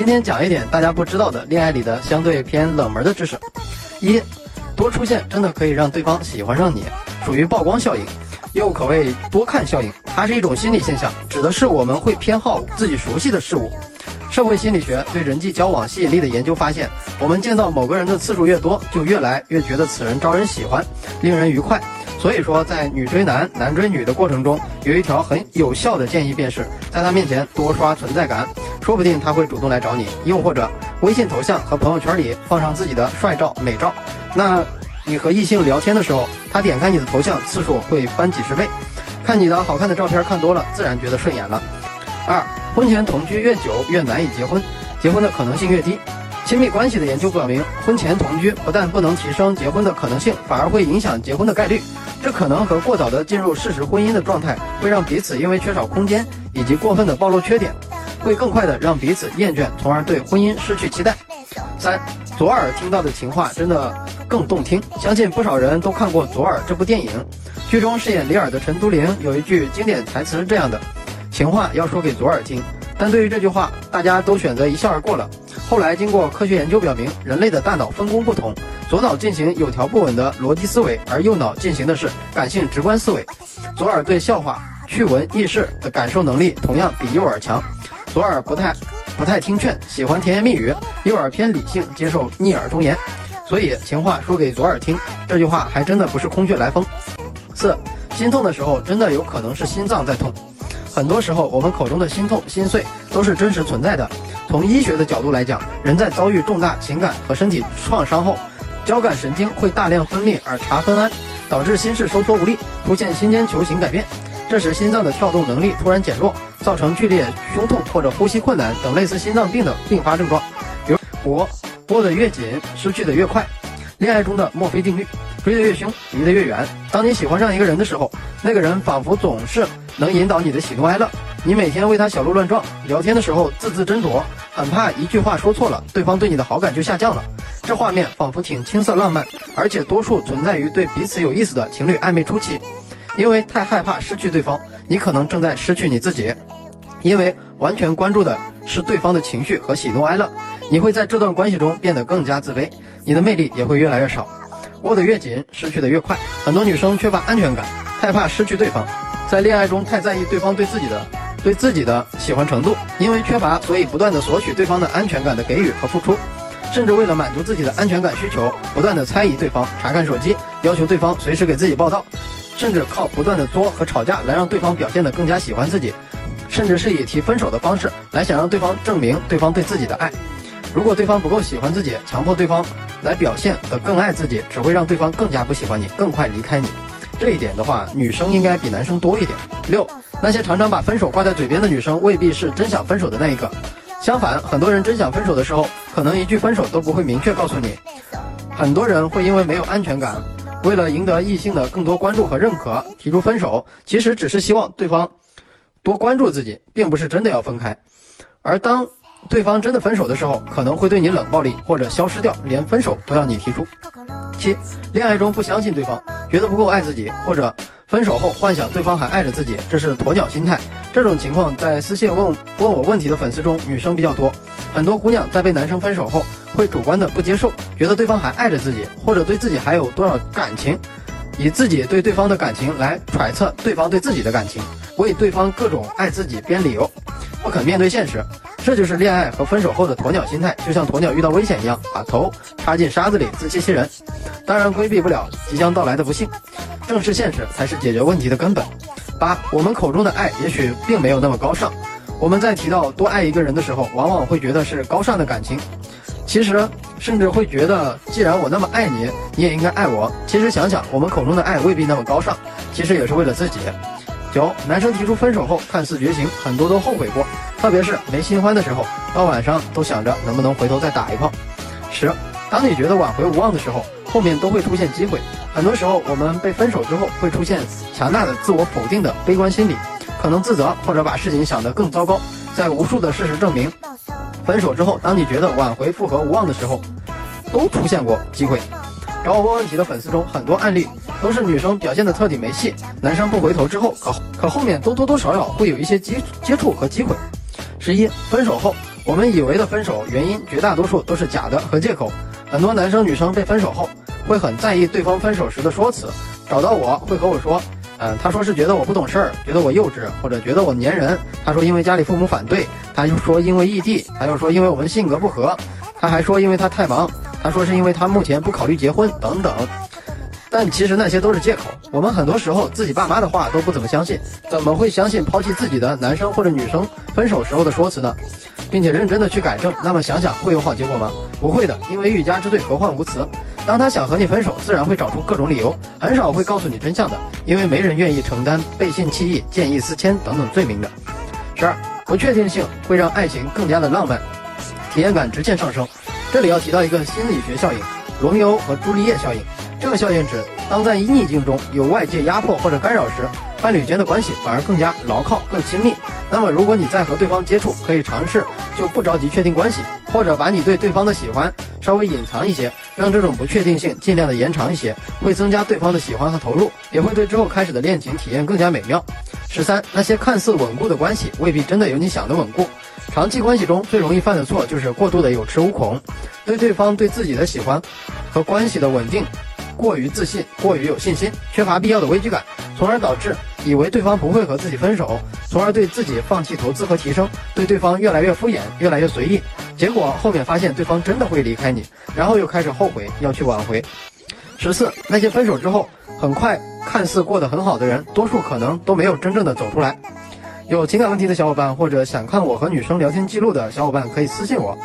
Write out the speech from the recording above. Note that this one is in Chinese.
今天讲一点大家不知道的恋爱里的相对偏冷门的知识。一，多出现真的可以让对方喜欢上你，属于曝光效应，又可谓多看效应。它是一种心理现象，指的是我们会偏好自己熟悉的事物。社会心理学对人际交往吸引力的研究发现，我们见到某个人的次数越多，就越来越觉得此人招人喜欢，令人愉快。所以说，在女追男、男追女的过程中，有一条很有效的建议，便是在他面前多刷存在感。说不定他会主动来找你，又或者微信头像和朋友圈里放上自己的帅照、美照，那你和异性聊天的时候，他点开你的头像次数会翻几十倍。看你的好看的照片看多了，自然觉得顺眼了。二，婚前同居越久越难以结婚，结婚的可能性越低。亲密关系的研究表明，婚前同居不但不能提升结婚的可能性，反而会影响结婚的概率。这可能和过早的进入事实婚姻的状态，会让彼此因为缺少空间以及过分的暴露缺点。会更快的让彼此厌倦，从而对婚姻失去期待。三，左耳听到的情话真的更动听，相信不少人都看过《左耳》这部电影。剧中饰演李耳的陈都灵有一句经典台词是这样的：“情话要说给左耳听。”但对于这句话，大家都选择一笑而过了。后来经过科学研究表明，人类的大脑分工不同，左脑进行有条不紊的逻辑思维，而右脑进行的是感性直观思维。左耳对笑话、趣闻、轶事的感受能力同样比右耳强。左耳不太不太听劝，喜欢甜言蜜语；右耳偏理性，接受逆耳忠言。所以情话说给左耳听，这句话还真的不是空穴来风。四，心痛的时候真的有可能是心脏在痛。很多时候我们口中的心痛、心碎都是真实存在的。从医学的角度来讲，人在遭遇重大情感和身体创伤后，交感神经会大量分泌儿茶酚胺，导致心室收缩无力，出现心尖球形改变。这时心脏的跳动能力突然减弱。造成剧烈胸痛或者呼吸困难等类似心脏病的并发症状，比如握握得越紧，失去的越快。恋爱中的墨菲定律，追得越凶，离得越远。当你喜欢上一个人的时候，那个人仿佛总是能引导你的喜怒哀乐。你每天为他小鹿乱撞，聊天的时候字字斟酌，很怕一句话说错了，对方对你的好感就下降了。这画面仿佛挺青涩浪漫，而且多数存在于对彼此有意思的情侣暧昧初期。因为太害怕失去对方，你可能正在失去你自己。因为完全关注的是对方的情绪和喜怒哀乐，你会在这段关系中变得更加自卑，你的魅力也会越来越少。握得越紧，失去的越快。很多女生缺乏安全感，害怕失去对方，在恋爱中太在意对方对自己的对自己的喜欢程度，因为缺乏，所以不断的索取对方的安全感的给予和付出，甚至为了满足自己的安全感需求，不断的猜疑对方，查看手机，要求对方随时给自己报道。甚至靠不断的作和吵架来让对方表现得更加喜欢自己，甚至是以提分手的方式来想让对方证明对方对自己的爱。如果对方不够喜欢自己，强迫对方来表现得更爱自己，只会让对方更加不喜欢你，更快离开你。这一点的话，女生应该比男生多一点。六，那些常常把分手挂在嘴边的女生，未必是真想分手的那一个。相反，很多人真想分手的时候，可能一句分手都不会明确告诉你。很多人会因为没有安全感。为了赢得异性的更多关注和认可，提出分手，其实只是希望对方多关注自己，并不是真的要分开。而当对方真的分手的时候，可能会对你冷暴力或者消失掉，连分手都要你提出。七，恋爱中不相信对方，觉得不够爱自己，或者分手后幻想对方还爱着自己，这是鸵鸟心态。这种情况在私信问问我问题的粉丝中，女生比较多。很多姑娘在被男生分手后。会主观的不接受，觉得对方还爱着自己，或者对自己还有多少感情，以自己对对方的感情来揣测对方对自己的感情，为对方各种爱自己编理由，不肯面对现实，这就是恋爱和分手后的鸵鸟心态，就像鸵鸟遇到危险一样，把头插进沙子里自欺欺人。当然规避不了即将到来的不幸，正视现实才是解决问题的根本。八，我们口中的爱也许并没有那么高尚，我们在提到多爱一个人的时候，往往会觉得是高尚的感情。其实，甚至会觉得，既然我那么爱你，你也应该爱我。其实想想，我们口中的爱未必那么高尚，其实也是为了自己。九，男生提出分手后看似绝情，很多都后悔过，特别是没新欢的时候，到晚上都想着能不能回头再打一炮。十，当你觉得挽回无望的时候，后面都会出现机会。很多时候，我们被分手之后会出现强大的自我否定的悲观心理，可能自责或者把事情想得更糟糕。在无数的事实证明。分手之后，当你觉得挽回复合无望的时候，都出现过机会。找我问问题的粉丝中，很多案例都是女生表现的彻底没戏，男生不回头之后，可可后面都多多少少会有一些接接触和机会。十一，分手后我们以为的分手原因，绝大多数都是假的和借口。很多男生女生被分手后，会很在意对方分手时的说辞。找到我会和我说，嗯，他说是觉得我不懂事儿，觉得我幼稚，或者觉得我粘人。他说因为家里父母反对，他又说因为异地，他又说因为我们性格不合，他还说因为他太忙，他说是因为他目前不考虑结婚等等。但其实那些都是借口。我们很多时候自己爸妈的话都不怎么相信，怎么会相信抛弃自己的男生或者女生分手时候的说辞呢？并且认真的去改正，那么想想会有好结果吗？不会的，因为欲加之罪，何患无辞。当他想和你分手，自然会找出各种理由，很少会告诉你真相的，因为没人愿意承担背信弃义、见异思迁等等罪名的。十二，不确定性会让爱情更加的浪漫，体验感直线上升。这里要提到一个心理学效应——罗密欧和朱丽叶效应。这个效应指，当在逆境中有外界压迫或者干扰时，伴侣间的关系反而更加牢靠、更亲密。那么，如果你在和对方接触，可以尝试就不着急确定关系，或者把你对对方的喜欢稍微隐藏一些，让这种不确定性尽量的延长一些，会增加对方的喜欢和投入，也会对之后开始的恋情体验更加美妙。十三，那些看似稳固的关系，未必真的有你想的稳固。长期关系中最容易犯的错，就是过度的有恃无恐，对对方对自己的喜欢和关系的稳定。过于自信，过于有信心，缺乏必要的危机感，从而导致以为对方不会和自己分手，从而对自己放弃投资和提升，对对方越来越敷衍，越来越随意。结果后面发现对方真的会离开你，然后又开始后悔要去挽回。十四，那些分手之后很快看似过得很好的人，多数可能都没有真正的走出来。有情感问题的小伙伴，或者想看我和女生聊天记录的小伙伴，可以私信我。